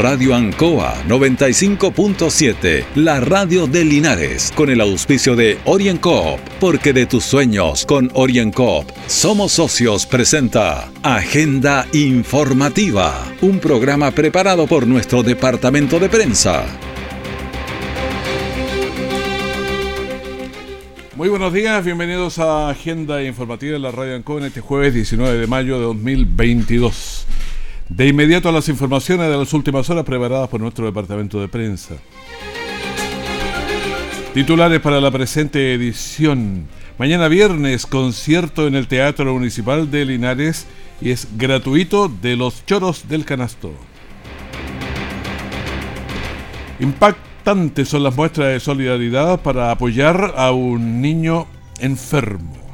Radio Ancoa 95.7, la radio de Linares, con el auspicio de OrienCoop, porque de tus sueños con OrienCoop somos socios presenta Agenda Informativa, un programa preparado por nuestro departamento de prensa. Muy buenos días, bienvenidos a Agenda Informativa de la Radio Ancoa en este jueves 19 de mayo de 2022. De inmediato a las informaciones de las últimas horas preparadas por nuestro departamento de prensa. Titulares para la presente edición. Mañana viernes, concierto en el Teatro Municipal de Linares y es gratuito de los choros del canasto. Impactantes son las muestras de solidaridad para apoyar a un niño enfermo.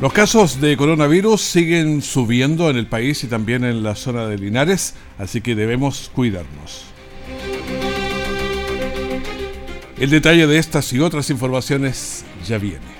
Los casos de coronavirus siguen subiendo en el país y también en la zona de Linares, así que debemos cuidarnos. El detalle de estas y otras informaciones ya viene.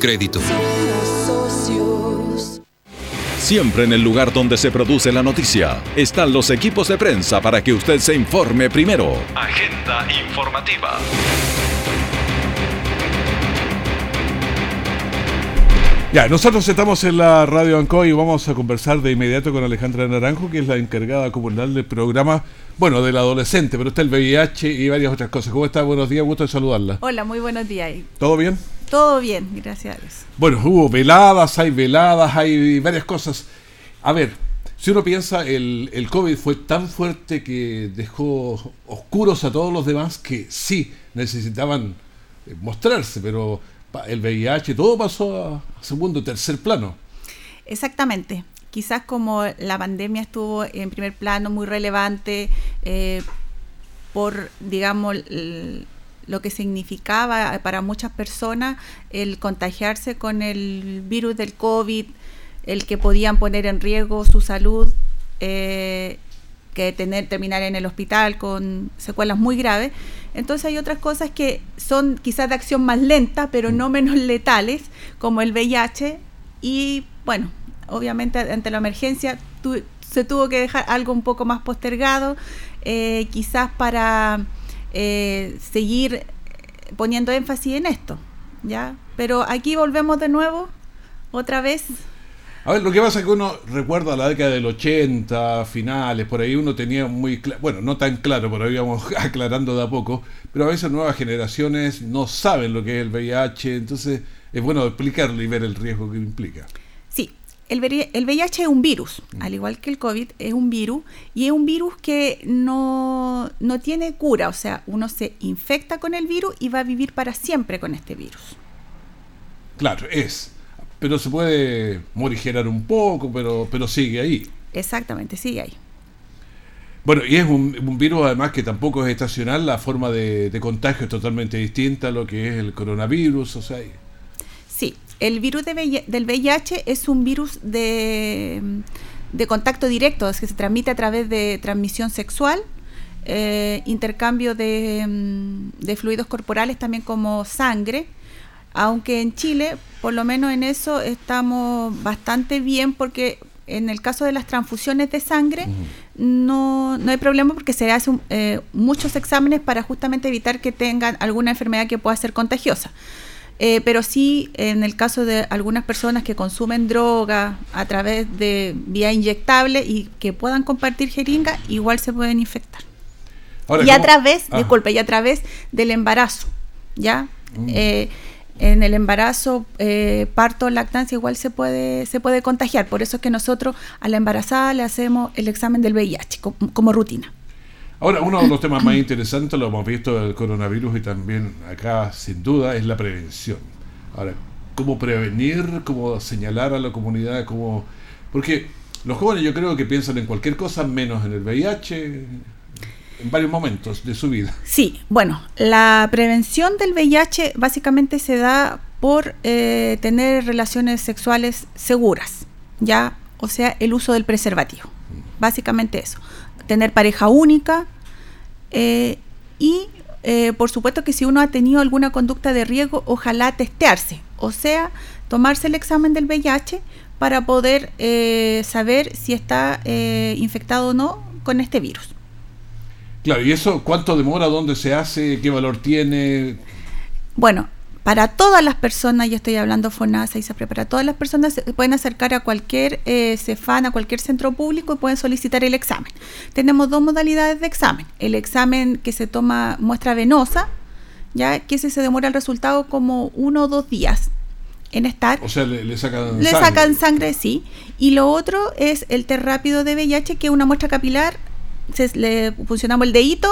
crédito. Siempre en el lugar donde se produce la noticia están los equipos de prensa para que usted se informe primero. Agenda informativa. Ya, nosotros estamos en la Radio Ancoa y vamos a conversar de inmediato con Alejandra Naranjo, que es la encargada comunal del programa, bueno, del adolescente, pero está el VIH y varias otras cosas. ¿Cómo está? Buenos días, gusto de saludarla. Hola, muy buenos días. ¿Todo bien? Todo bien, gracias a Dios. Bueno, hubo veladas, hay veladas, hay varias cosas. A ver, si uno piensa, el, el COVID fue tan fuerte que dejó oscuros a todos los demás que sí necesitaban eh, mostrarse, pero el VIH, todo pasó a, a segundo, tercer plano. Exactamente. Quizás como la pandemia estuvo en primer plano, muy relevante, eh, por, digamos, el- lo que significaba para muchas personas el contagiarse con el virus del COVID, el que podían poner en riesgo su salud, eh, que tener, terminar en el hospital con secuelas muy graves. Entonces hay otras cosas que son quizás de acción más lenta, pero no menos letales, como el VIH. Y bueno, obviamente ante la emergencia tu- se tuvo que dejar algo un poco más postergado, eh, quizás para eh, seguir poniendo énfasis en esto, ¿ya? Pero aquí volvemos de nuevo, otra vez, A ver, lo que pasa es que uno recuerda la década del 80, finales, por ahí uno tenía muy claro, bueno, no tan claro, pero íbamos aclarando de a poco, pero a veces nuevas generaciones no saben lo que es el VIH, entonces es bueno explicarlo y ver el riesgo que implica. El, VIH es un virus, al igual que el COVID, es un virus y es un virus que no, no tiene cura, o sea, uno se infecta con el virus y va a vivir para siempre con este virus. Claro, es, pero se puede morigerar un poco, pero, pero sigue ahí. Exactamente, sigue ahí. Bueno, y es un, un virus además que tampoco es estacional, la forma de, de contagio es totalmente distinta a lo que es el coronavirus, o sea, el virus de VIH del VIH es un virus de, de contacto directo, es que se transmite a través de transmisión sexual, eh, intercambio de, mm, de fluidos corporales también como sangre, aunque en Chile, por lo menos en eso, estamos bastante bien porque en el caso de las transfusiones de sangre no, no hay problema porque se hacen eh, muchos exámenes para justamente evitar que tengan alguna enfermedad que pueda ser contagiosa. Eh, pero sí, en el caso de algunas personas que consumen droga a través de vía inyectable y que puedan compartir jeringa, igual se pueden infectar. Ahora, y a través, Ajá. disculpe, y a través del embarazo, ¿ya? Mm. Eh, en el embarazo, eh, parto, lactancia, igual se puede, se puede contagiar. Por eso es que nosotros a la embarazada le hacemos el examen del VIH co- como, rutina. Ahora, uno de los temas más interesantes, lo hemos visto del coronavirus y también acá, sin duda, es la prevención. Ahora, ¿cómo prevenir? ¿Cómo señalar a la comunidad? ¿Cómo... Porque Los jóvenes yo creo que piensan en cualquier cosa menos en el VIH en varios momentos de su vida. Sí, bueno, la prevención del VIH básicamente se da por eh, tener relaciones sexuales seguras, ¿ya? O sea, el uso del preservativo. Básicamente eso. Tener pareja única eh, y, eh, por supuesto, que si uno ha tenido alguna conducta de riesgo, ojalá testearse. O sea, tomarse el examen del VIH para poder saber si está infectado o no con este virus. Claro, ¿y eso cuánto demora? ¿Dónde se hace? ¿Qué valor tiene? Bueno, para todas las personas, yo estoy hablando FONASA y SAPRE, para todas las personas se pueden acercar a cualquier eh, CEFAN, a cualquier centro público y pueden solicitar el examen. Tenemos dos modalidades de examen. El examen que se toma muestra venosa, ya que ese se demora el resultado como uno o dos días en estar. O sea, le, sacan le sangre. sacan sangre, sí. Y lo otro es el test rápido de VIH, que es una muestra capilar. Se, le funcionamos el dedito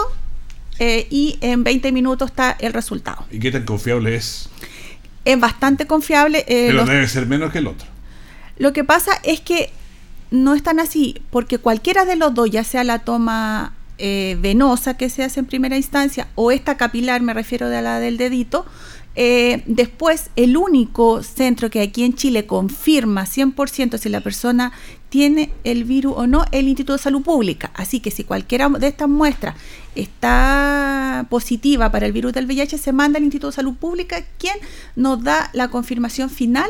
eh, y en 20 minutos está el resultado. ¿Y qué tan confiable es? Es bastante confiable. Eh, Pero debe ser menos que el otro. Lo que pasa es que no es tan así, porque cualquiera de los dos, ya sea la toma eh, venosa que se hace en primera instancia o esta capilar, me refiero a la del dedito, eh, después, el único centro que aquí en Chile confirma 100% si la persona tiene el virus o no, el Instituto de Salud Pública. Así que si cualquiera de estas muestras está positiva para el virus del VIH, se manda al Instituto de Salud Pública, quien nos da la confirmación final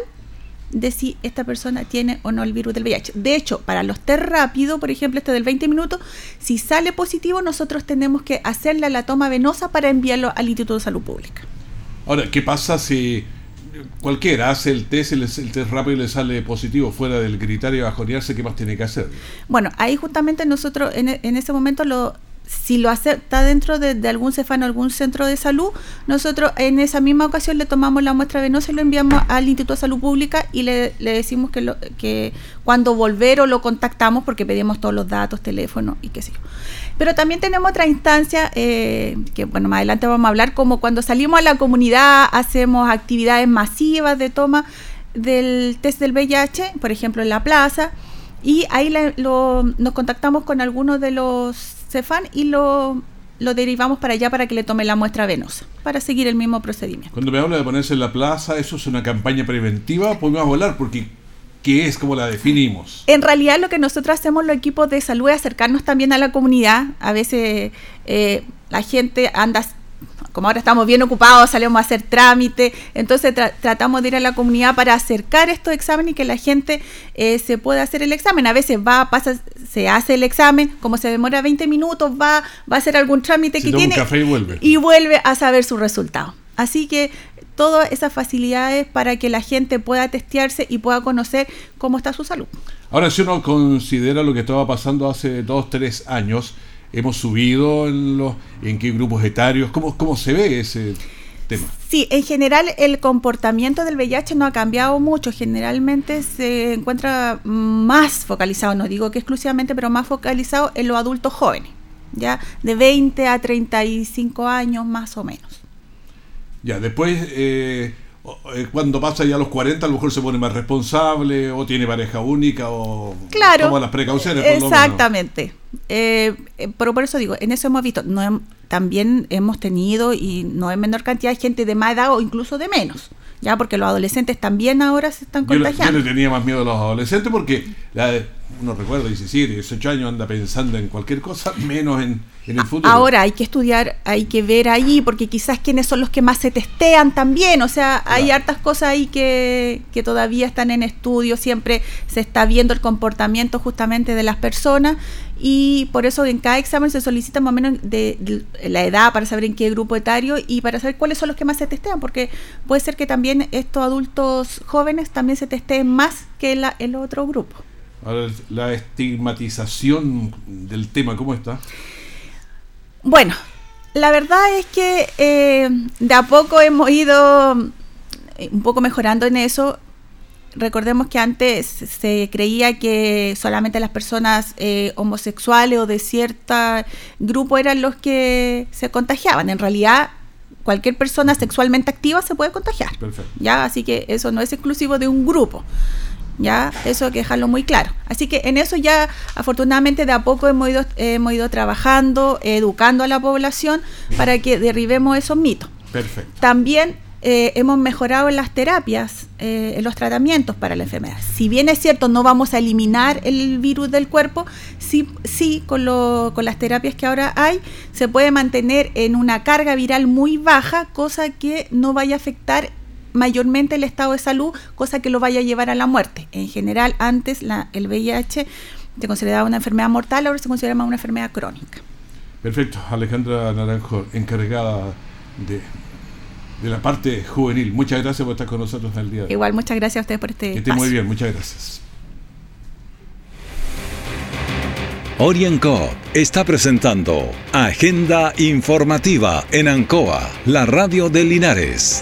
de si esta persona tiene o no el virus del VIH. De hecho, para los test rápidos, por ejemplo, este del 20 minutos, si sale positivo, nosotros tenemos que hacerle la toma venosa para enviarlo al Instituto de Salud Pública. Ahora, ¿qué pasa si cualquiera hace el test, el, el test rápido y le sale positivo fuera del criterio de bajonearse? ¿Qué más tiene que hacer? Bueno, ahí justamente nosotros en, en ese momento lo si lo hace, está dentro de, algún cefano, algún centro de salud, nosotros en esa misma ocasión le tomamos la muestra venosa y lo enviamos al Instituto de Salud Pública y le, decimos que, lo, que cuando volver o lo contactamos porque pedimos todos los datos, teléfono y qué sé yo. Pero también tenemos otra instancia eh, que, bueno, más adelante vamos a hablar, como cuando salimos a la comunidad, hacemos actividades masivas de toma del test del VIH, por ejemplo, en la plaza, y ahí nos contactamos con algunos de los Cefan y lo, lo derivamos para allá para que le tome la muestra venosa, para seguir el mismo procedimiento. Cuando me habla de ponerse en la plaza, ¿eso es una campaña preventiva? Podemos volar porque ¿qué es? ¿Cómo la definimos? En realidad lo que nosotros hacemos los equipos de salud es acercarnos también a la comunidad. A veces eh, la gente anda como ahora estamos bien ocupados, salimos a hacer trámite, entonces tratamos de ir a la comunidad para acercar estos exámenes y que la gente eh, se pueda hacer el examen. A veces va, pasa, se hace el examen, como se demora 20 minutos, va, va a hacer algún trámite que tiene y vuelve. y vuelve a saber su resultado. Así que todas esas facilidades para que la gente pueda testearse y pueda conocer cómo está su salud. Ahora, si uno considera lo que estaba pasando hace dos, tres años, hemos subido en, los, en qué grupos etarios, ¿cómo, cómo se ve ese tema? Sí, en general el comportamiento del VIH no ha cambiado mucho, generalmente se encuentra más focalizado, no digo que exclusivamente, pero más focalizado en los adultos jóvenes, ya de 20 a 35 años más o menos. Ya, después... Eh, cuando pasa ya a los 40 a lo mejor se pone más responsable o tiene pareja única o toma las precauciones. exactamente. Eh, eh, pero por eso digo, en eso hemos visto, no, también hemos tenido y no en menor cantidad de gente de más edad o incluso de menos ya porque los adolescentes también ahora se están contagiando. Yo, le tenía más miedo a los adolescentes porque la, uno recuerda 17, 18 años anda pensando en cualquier cosa, menos en, el futuro. Ahora hay que estudiar, hay que ver ahí, porque quizás quienes son los que más se testean también, o sea, hay hartas cosas ahí que, que todavía están en estudio, siempre se está viendo el comportamiento justamente de las personas y por eso en cada examen se solicita más o menos de, la edad para saber en qué grupo etario y para saber cuáles son los que más se testean, porque puede ser que también estos adultos jóvenes también se testeen más que la, el otro grupo. Ahora, la estigmatización del tema, ¿cómo está? Bueno, la verdad es que eh, de a poco hemos ido eh, un poco mejorando en eso. Recordemos que antes se creía que solamente las personas eh, homosexuales o de cierto grupo eran los que se contagiaban. En realidad, cualquier persona sexualmente activa se puede contagiar. ¿ya? Así que eso no es exclusivo de un grupo. ¿Ya? Eso hay que dejarlo muy claro. Así que en eso ya afortunadamente de a poco hemos ido, hemos ido trabajando, educando a la población para que derribemos esos mitos. Perfecto. También eh, hemos mejorado en las terapias, eh, en los tratamientos para la enfermedad. Si bien es cierto, no vamos a eliminar el virus del cuerpo, sí, sí con, lo, con las terapias que ahora hay, se puede mantener en una carga viral muy baja, cosa que no vaya a afectar mayormente el estado de salud, cosa que lo vaya a llevar a la muerte. En general, antes la, el VIH se consideraba una enfermedad mortal, ahora se considera más una enfermedad crónica. Perfecto, Alejandra Naranjo, encargada de, de la parte juvenil. Muchas gracias por estar con nosotros el día de hoy. Igual, muchas gracias a ustedes por este Que esté muy bien, muchas gracias. Orienco está presentando Agenda Informativa en Ancoa, la radio de Linares.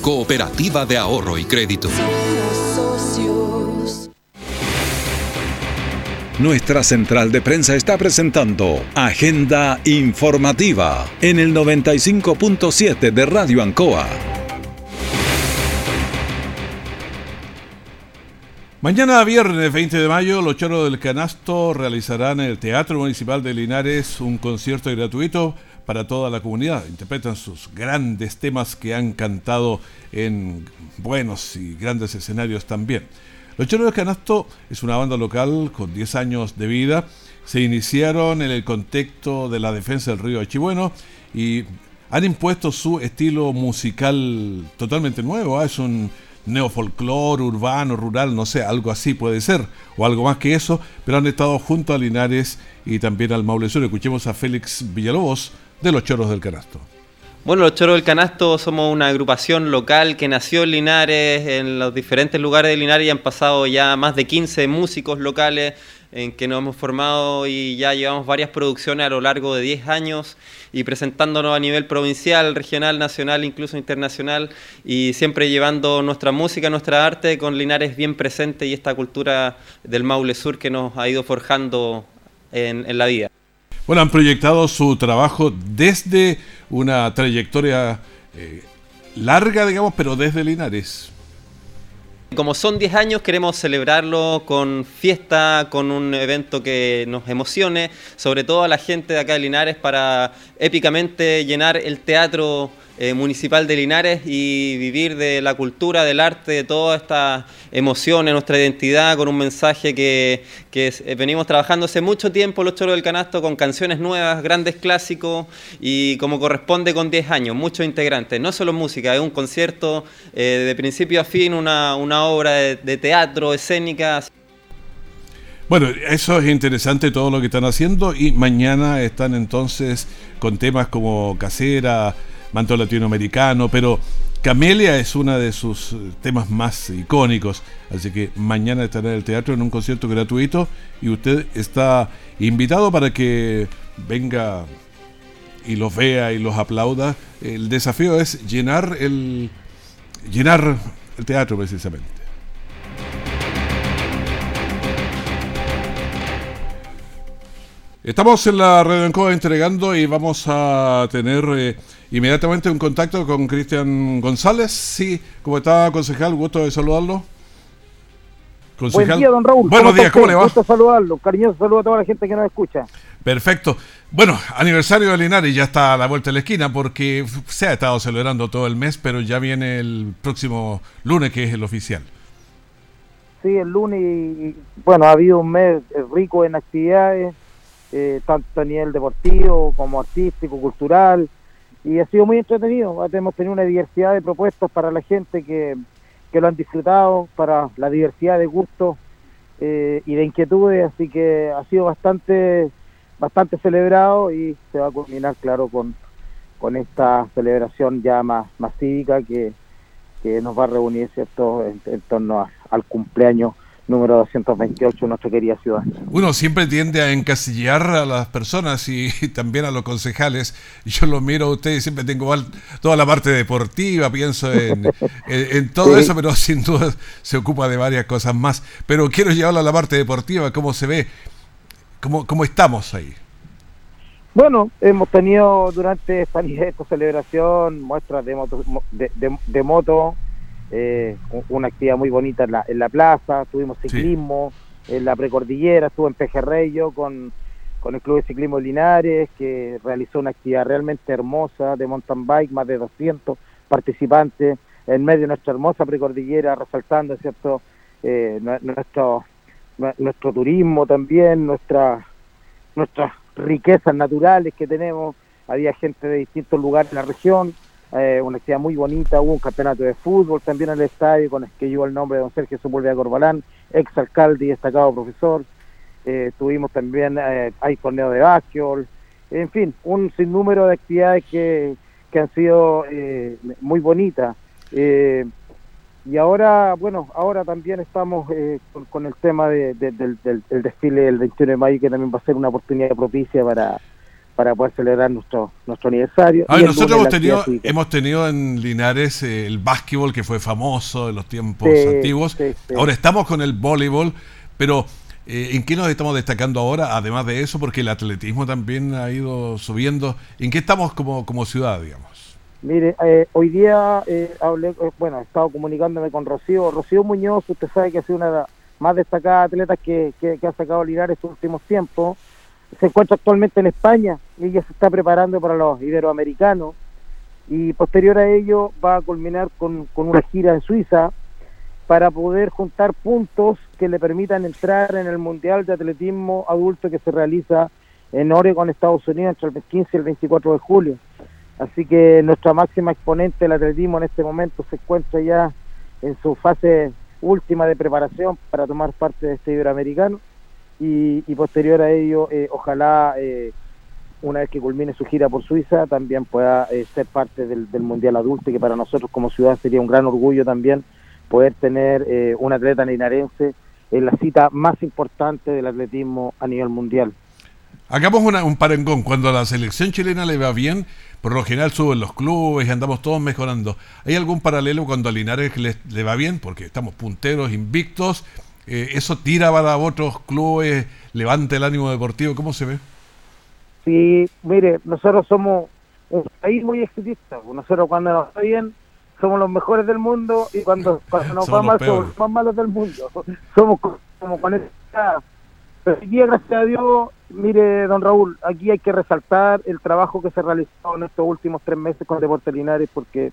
cooperativa de ahorro y crédito. Nuestra central de prensa está presentando Agenda Informativa en el 95.7 de Radio Ancoa. Mañana viernes 20 de mayo, los Choros del Canasto realizarán en el Teatro Municipal de Linares un concierto gratuito para toda la comunidad. Interpretan sus grandes temas que han cantado en buenos y grandes escenarios también. Los Choros Canasto es una banda local con 10 años de vida. Se iniciaron en el contexto de la defensa del río Achibueno y han impuesto su estilo musical totalmente nuevo. ¿eh? Es un neofolclor, urbano, rural, no sé, algo así puede ser, o algo más que eso, pero han estado junto a Linares y también al Maule Sur. Escuchemos a Félix Villalobos de Los Choros del Canasto. Bueno, los Choros del Canasto somos una agrupación local que nació en Linares, en los diferentes lugares de Linares y han pasado ya más de 15 músicos locales en que nos hemos formado y ya llevamos varias producciones a lo largo de 10 años y presentándonos a nivel provincial, regional, nacional, incluso internacional y siempre llevando nuestra música, nuestra arte con Linares bien presente y esta cultura del Maule Sur que nos ha ido forjando en, en la vida. Bueno, han proyectado su trabajo desde una trayectoria eh, larga, digamos, pero desde Linares. Como son 10 años, queremos celebrarlo con fiesta, con un evento que nos emocione, sobre todo a la gente de acá de Linares, para épicamente llenar el teatro eh, municipal de Linares y vivir de la cultura, del arte, de toda esta emoción nuestra identidad, con un mensaje que, eh, venimos trabajando hace mucho tiempo, Los Choros del Canasto, con canciones nuevas, grandes clásicos y como corresponde con 10 años, muchos integrantes, no solo música, es un concierto eh, de principio a fin, una, obra de teatro, escénica, Bueno, eso es interesante todo lo que están haciendo y mañana están entonces con temas como Casera, Manto Latinoamericano, pero Camelia es uno de sus eh, temas más icónicos, así que mañana estará en el teatro en un concierto gratuito y usted está invitado para que venga y los vea y los aplauda. El desafío es llenar el llenar el teatro precisamente. Estamos en la Encoa entregando y vamos a tener eh, inmediatamente un contacto con Cristian González. Sí, ¿cómo está, concejal? Gusto de saludarlo. Buen día, don Raúl. Buenos días, ¿cómo le va? Gusto saludarlo. Cariñoso saludo a toda la gente que nos escucha. Perfecto. Bueno, aniversario de Linares ya está a la vuelta de la esquina porque se ha estado celebrando todo el mes, pero ya viene el próximo lunes que es el oficial. Sí, el lunes, y, bueno, ha habido un mes eh, rico en actividades, eh, tanto a nivel deportivo como artístico, cultural, y ha sido muy entretenido. Hemos tenido una diversidad de propuestas para la gente que, que lo han disfrutado, para la diversidad de gustos eh, y de inquietudes, así que ha sido bastante bastante celebrado y se va a culminar, claro, con, con esta celebración ya más, más cívica que, que nos va a reunir, ¿cierto?, en, torno al cumpleaños número 228 nuestra querida ciudad. Uno siempre tiende a encasillar a las personas y, también a los concejales. Yo lo miro a ustedes y siempre tengo toda la parte deportiva, pienso en, todo eso, pero sin duda se ocupa de varias cosas más. Pero quiero llevarlo a la parte deportiva, cómo se ve, cómo, cómo estamos ahí. Bueno, hemos tenido durante esta, esta celebración muestras de moto, de moto eh, una actividad muy bonita en la, en la plaza, tuvimos ciclismo en la precordillera, estuve en Pejerrello con, con el Club de Ciclismo Linares, que realizó una actividad realmente hermosa de mountain bike, más de 200 participantes en medio de nuestra hermosa precordillera, resaltando cierto eh, nuestro, nuestro turismo también, nuestra, nuestras riquezas naturales que tenemos. Había gente de distintos lugares en la región, eh, una actividad muy bonita, hubo un campeonato de fútbol también en el estadio con el que llevó el nombre de don Sergio Sepúlveda Corbalán, ex alcalde y destacado profesor. Eh, tuvimos también, eh, hay torneo de básquetbol, en fin, un sinnúmero de actividades que, que han sido eh, muy bonitas. y ahora, bueno, ahora también estamos con, el tema del, del desfile del 21 de mayo, que también va a ser una oportunidad propicia para, para poder celebrar nuestro nuestro aniversario. Ah, nosotros hemos tenido, hemos tenido en Linares eh, el básquetbol que fue famoso en los tiempos antiguos. Ahora estamos con el voleibol, pero eh, ¿en qué nos estamos destacando ahora? Además de eso, porque el atletismo también ha ido subiendo. ¿En qué estamos como, como ciudad, digamos? Mire, eh, hoy día hablé, bueno, he estado comunicándome con Rocío. Rocío Muñoz, usted sabe que ha sido una de las más destacadas atletas que, que, que ha sacado Linares estos últimos tiempos se encuentra actualmente en España y ella se está preparando para los iberoamericanos y posterior a ello va a culminar con, una gira en Suiza para poder juntar puntos que le permitan entrar en el Mundial de Atletismo Adulto que se realiza en Oregon, Estados Unidos, entre el 15 y el 24 de julio. Así que nuestra máxima exponente del atletismo en este momento se encuentra ya en su fase última de preparación para tomar parte de este iberoamericano y, posterior a ello, eh, ojalá eh, una vez que culmine su gira por Suiza, también pueda eh, ser parte del, Mundial Adulto, que para nosotros como ciudad sería un gran orgullo también poder tener un atleta linarense en la cita más importante del atletismo a nivel mundial. Hagamos un parengón. Cuando a la selección chilena le va bien, por lo general suben los clubes y andamos todos mejorando. ¿Hay algún paralelo cuando a Linares le, le va bien? Porque estamos punteros, invictos, eh, ¿Eso tira para otros clubes, levanta el ánimo deportivo? ¿Cómo se ve? Sí, mire, nosotros somos un país muy exitista. Nosotros cuando nos va bien somos los mejores del mundo y cuando, nos va mal somos los más malos del mundo. Somos como con esta... Pero hoy día, gracias a Dios, mire, don Raúl, aquí hay que resaltar el trabajo que se realizó en estos últimos tres meses con Deportes Linares porque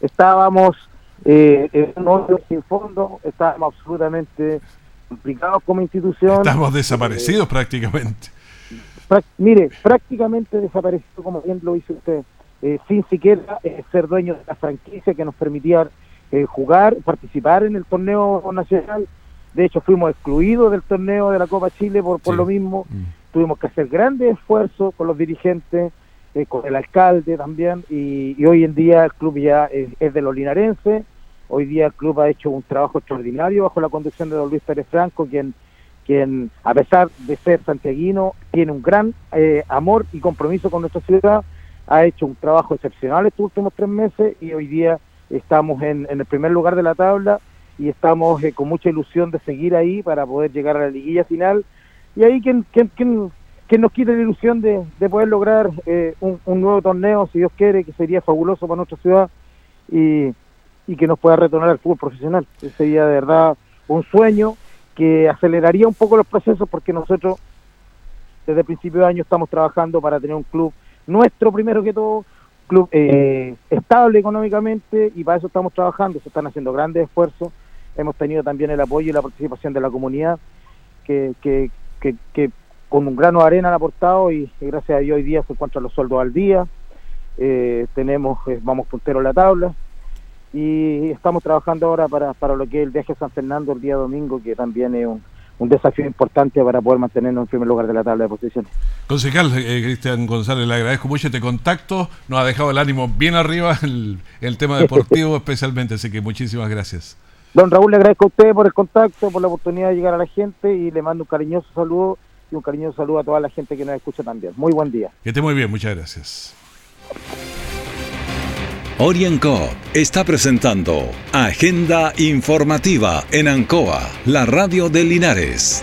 estábamos eh, en un hoyo sin fondo, estábamos absolutamente complicados como institución. Estamos desaparecidos eh, prácticamente. mire, prácticamente desaparecidos, como bien lo hizo usted, eh, sin siquiera eh, ser dueño de la franquicia que nos permitía jugar, participar en el torneo nacional. De hecho, fuimos excluidos del torneo de la Copa Chile por, por lo mismo. Mm. Tuvimos que hacer grandes esfuerzos con los dirigentes, con el alcalde también, y, hoy en día el club ya es, de los linarenses, hoy día el club ha hecho un trabajo extraordinario bajo la conducción de don Luis Pérez Franco, quien, quien a pesar de ser santiaguino, tiene un gran eh, amor y compromiso con nuestra ciudad, ha hecho un trabajo excepcional estos últimos tres meses y hoy día estamos en, el primer lugar de la tabla y estamos eh, con mucha ilusión de seguir ahí para poder llegar a la liguilla final. Y ahí quien, quien, que nos quite la ilusión de, poder lograr eh, un, nuevo torneo, si Dios quiere, que sería fabuloso para nuestra ciudad y, que nos pueda retornar al fútbol profesional. sería de verdad un sueño que aceleraría un poco los procesos porque nosotros desde el principio de año estamos trabajando para tener un club nuestro primero que todo, club eh, estable económicamente y para eso estamos trabajando, se están haciendo grandes esfuerzos, hemos tenido también el apoyo y la participación de la comunidad que, que, que con un grano de arena han aportado y, gracias a Dios hoy día se encuentran los sueldos al día, eh, tenemos, eh, vamos puntero en la tabla y estamos trabajando ahora para, para lo que es el viaje a San Fernando el día domingo, que también es un, desafío importante para poder mantenernos en primer lugar de la tabla de posiciones. Concejal eh, Cristian González, le agradezco mucho este contacto, nos ha dejado el ánimo bien arriba el, el tema deportivo especialmente, así que muchísimas gracias. Don Raúl, le agradezco a usted por el contacto, por la oportunidad de llegar a la gente y le mando un cariñoso saludo y un cariñoso saludo a toda la gente que nos escucha también. Muy buen día. Que esté muy bien, muchas gracias. Orienco está presentando Agenda Informativa en Ancoa, la radio de Linares.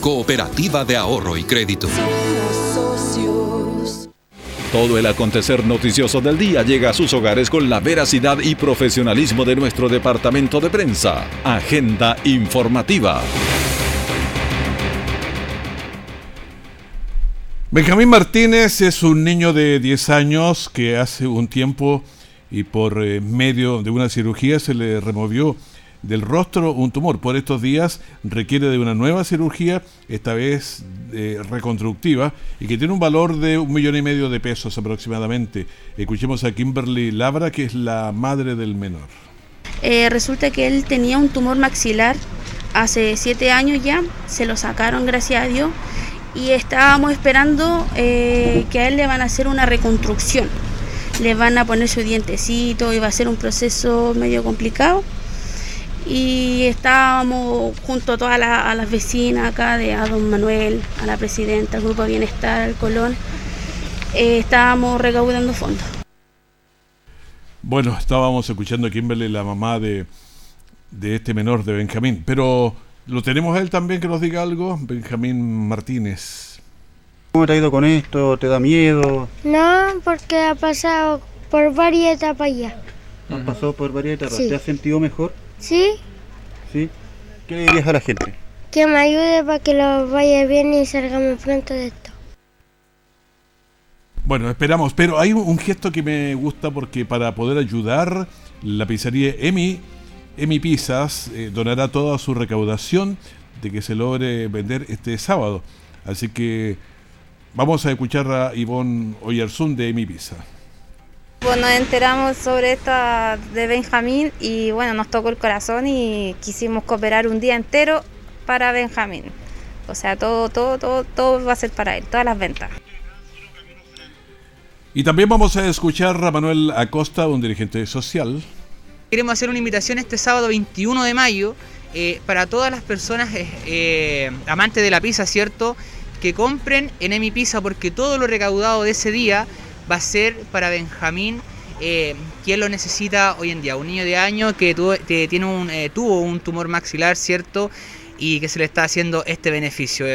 Cooperativa de Ahorro y Crédito. Todo el acontecer noticioso del día llega a sus hogares con la veracidad y profesionalismo de nuestro departamento de prensa. Agenda informativa. Benjamín Martínez es un niño de 10 años que hace un tiempo y por eh, medio de una cirugía se le removió del rostro un tumor. Por estos días requiere de una nueva cirugía, esta vez eh, reconstructiva, y que tiene un valor de un millón y medio de pesos aproximadamente. Escuchemos a Kimberly Labra, que es la madre del menor. Eh, resulta que él tenía un tumor maxilar hace siete años ya, se lo sacaron gracias a Dios, y estábamos esperando eh, que a él le van a hacer una reconstrucción. Le van a poner su dientecito y va a ser un proceso medio complicado y estábamos junto a todas las vecinas acá, de a don Manuel, a la presidenta, al Grupo Bienestar, al Colón, eh, estábamos recaudando fondos. Bueno, estábamos escuchando a Kimberly, la mamá de, de este menor, de Benjamín, pero lo tenemos a él también que nos diga algo, Benjamín Martínez. ¿Cómo te ha ido con esto? ¿Te da miedo? No, porque ha pasado por varias etapas ya. ¿Ha pasado por varias etapas? ¿Te has sentido mejor? ¿Sí? ¿Sí? ¿Qué le dirías a la gente? Que me ayude para que lo vaya bien y salgamos pronto de esto. Bueno, esperamos, pero hay un gesto que me gusta porque para poder ayudar, la pizzería Emi, Emi Pizzas, eh, donará toda su recaudación de que se logre vender este sábado. Así que vamos a escuchar a Ivonne Oyarzún de Emi Pizza. Bueno, nos enteramos sobre esta de Benjamín y bueno, nos tocó el corazón y quisimos cooperar un día entero para Benjamín. O sea, todo, todo, todo, todo va a ser para él, todas las ventas. Y también vamos a escuchar a Manuel Acosta, un dirigente social. Queremos hacer una invitación este sábado 21 de mayo eh, para todas las personas eh, eh, amantes de la pizza, ¿cierto? Que compren en Emi Pizza porque todo lo recaudado de ese día va a ser para Benjamín, eh, quien lo necesita hoy en día. Un niño de año que, eh, tuvo un tumor maxilar, ¿cierto? Y que se le está haciendo este beneficio.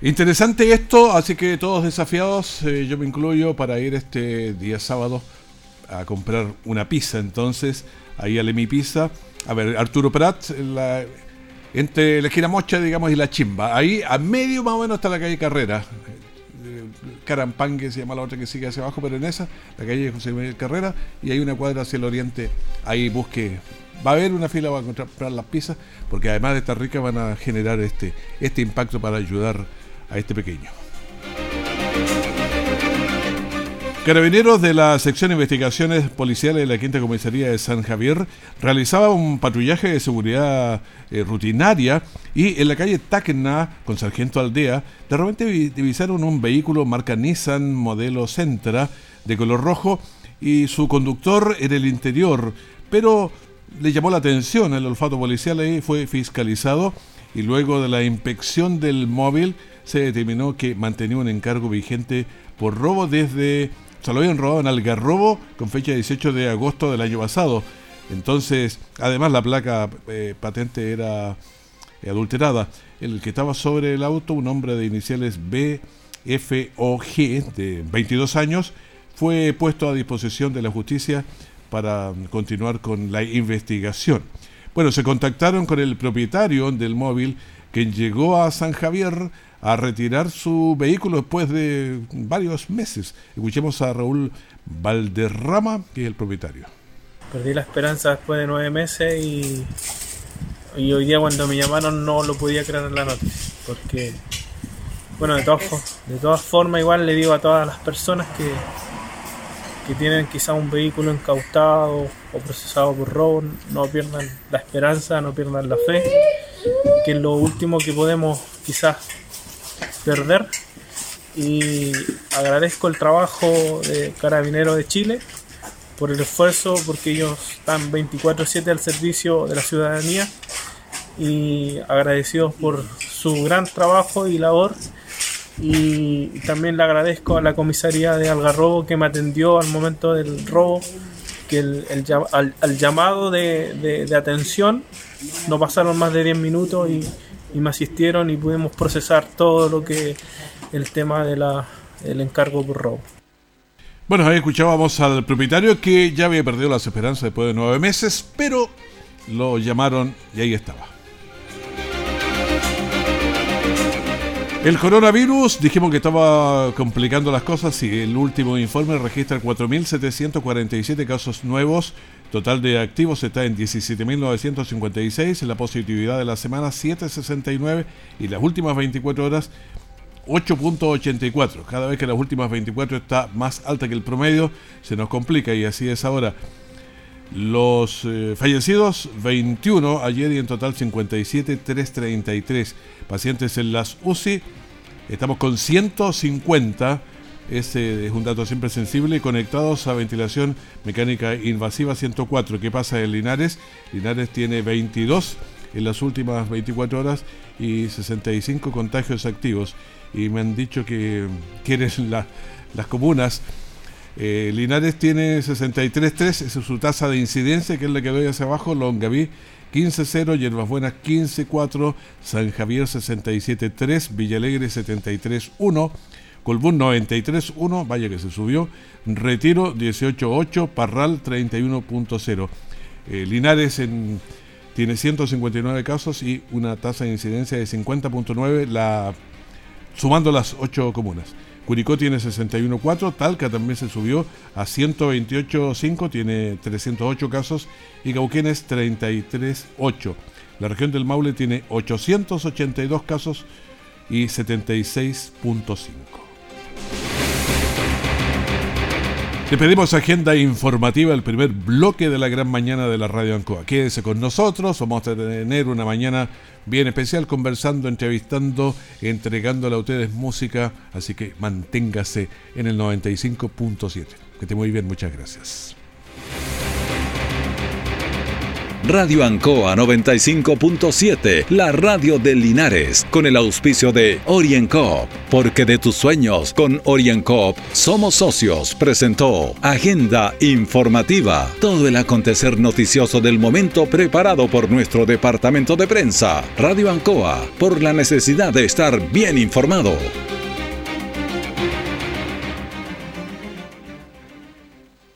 Interesante esto, así que todos desafiados, eh, yo me incluyo para ir este día sábado a comprar una pizza. Entonces, ahí a mi pizza. A ver, Arturo Prat, entre la esquina mocha, digamos, y la chimba. Ahí a medio más o menos está la calle Carrera. Carampangue se llama la otra que sigue hacia abajo, pero en esa, la calle José Miguel Carrera, y hay una cuadra hacia el oriente, ahí busque. Va a haber una fila para comprar las pizzas, porque además de estar ricas van a generar este, este impacto para ayudar a este pequeño. Carabineros de la sección de investigaciones policiales de la Quinta Comisaría de San Javier realizaba un patrullaje de seguridad eh, rutinaria y en la calle Tacna, con Sargento Aldea, de repente divisaron un vehículo marca Nissan modelo Centra de color rojo y su conductor en el interior, pero le llamó la atención el olfato policial y fue fiscalizado y luego de la inspección del móvil se determinó que mantenía un encargo vigente por robo desde se lo habían robado en Algarrobo con fecha 18 de agosto del año pasado. Entonces, además la placa eh, patente era adulterada. El que estaba sobre el auto, un hombre de iniciales BFOG de 22 años, fue puesto a disposición de la justicia para continuar con la investigación. Bueno, se contactaron con el propietario del móvil, quien llegó a San Javier a retirar su vehículo después de varios meses. Escuchemos a Raúl Valderrama, que es el propietario. Perdí la esperanza después de nueve meses y, y hoy día cuando me llamaron no lo podía creer en la noticia. Porque, bueno, de todas, de todas formas igual le digo a todas las personas que, que tienen quizá un vehículo incautado o procesado por robo, no pierdan la esperanza, no pierdan la fe, que es lo último que podemos quizás perder. Y agradezco el trabajo de Carabineros de Chile por el esfuerzo, porque ellos están 24/7 al servicio de la ciudadanía y agradecidos por su gran trabajo y labor. Y también le agradezco a la comisaría de Algarrobo que me atendió al momento del robo, que el, al, llamado de, de, atención no pasaron más de 10 minutos y, y, me asistieron y pudimos procesar todo lo que el tema del el encargo por robo. Bueno, ahí escuchábamos al propietario que ya había perdido las esperanzas después de nueve meses, pero lo llamaron y ahí estaba. El coronavirus, dijimos que estaba complicando las cosas y el último informe registra 4.747 casos nuevos. Total de activos está en 17.956, la positividad de la semana 769 y las últimas 24 horas 8.84. Cada vez que las últimas 24 está más alta que el promedio, se nos complica y así es ahora. Los eh, fallecidos 21, ayer y en total 57, 333 pacientes en las UCI. Estamos con 150, ese es un dato siempre sensible, conectados a ventilación mecánica invasiva 104. ¿Qué pasa en Linares? Linares tiene 22 en las últimas 24 horas y 65 contagios activos y me han dicho que quieren las comunas. Eh, Linares tiene 63.3, esa es su tasa de incidencia, que es la que doy hacia abajo. Longaví 15.0, Hierbas Buenas 15.4, San Javier 67.3, Villalegre 73.1. Colbún 93.1, vaya que se subió. Retiro 18.8, Parral 31.0. Eh, Linares tiene 159 casos y una tasa de incidencia de 50.9. La sumando las ocho comunas. Curicó tiene 61.4, Talca también se subió a 128.5, tiene 308 casos y Cauquenes 33.8. La región del Maule tiene 882 casos y 76.5. Te pedimos agenda informativa, el primer bloque de la gran mañana de la Radio Ancoa. Quédese con nosotros, vamos a tener una mañana bien especial conversando, entrevistando, entregándole a ustedes música, así que manténgase en el 95.7. Que esté muy bien, muchas gracias. Radio Ancoa 95.7, la radio de Linares, con el auspicio de OrienCoop, porque de tus sueños con OrienCoop somos socios, presentó Agenda Informativa, todo el acontecer noticioso del momento preparado por nuestro departamento de prensa. Radio Ancoa, por la necesidad de estar bien informado.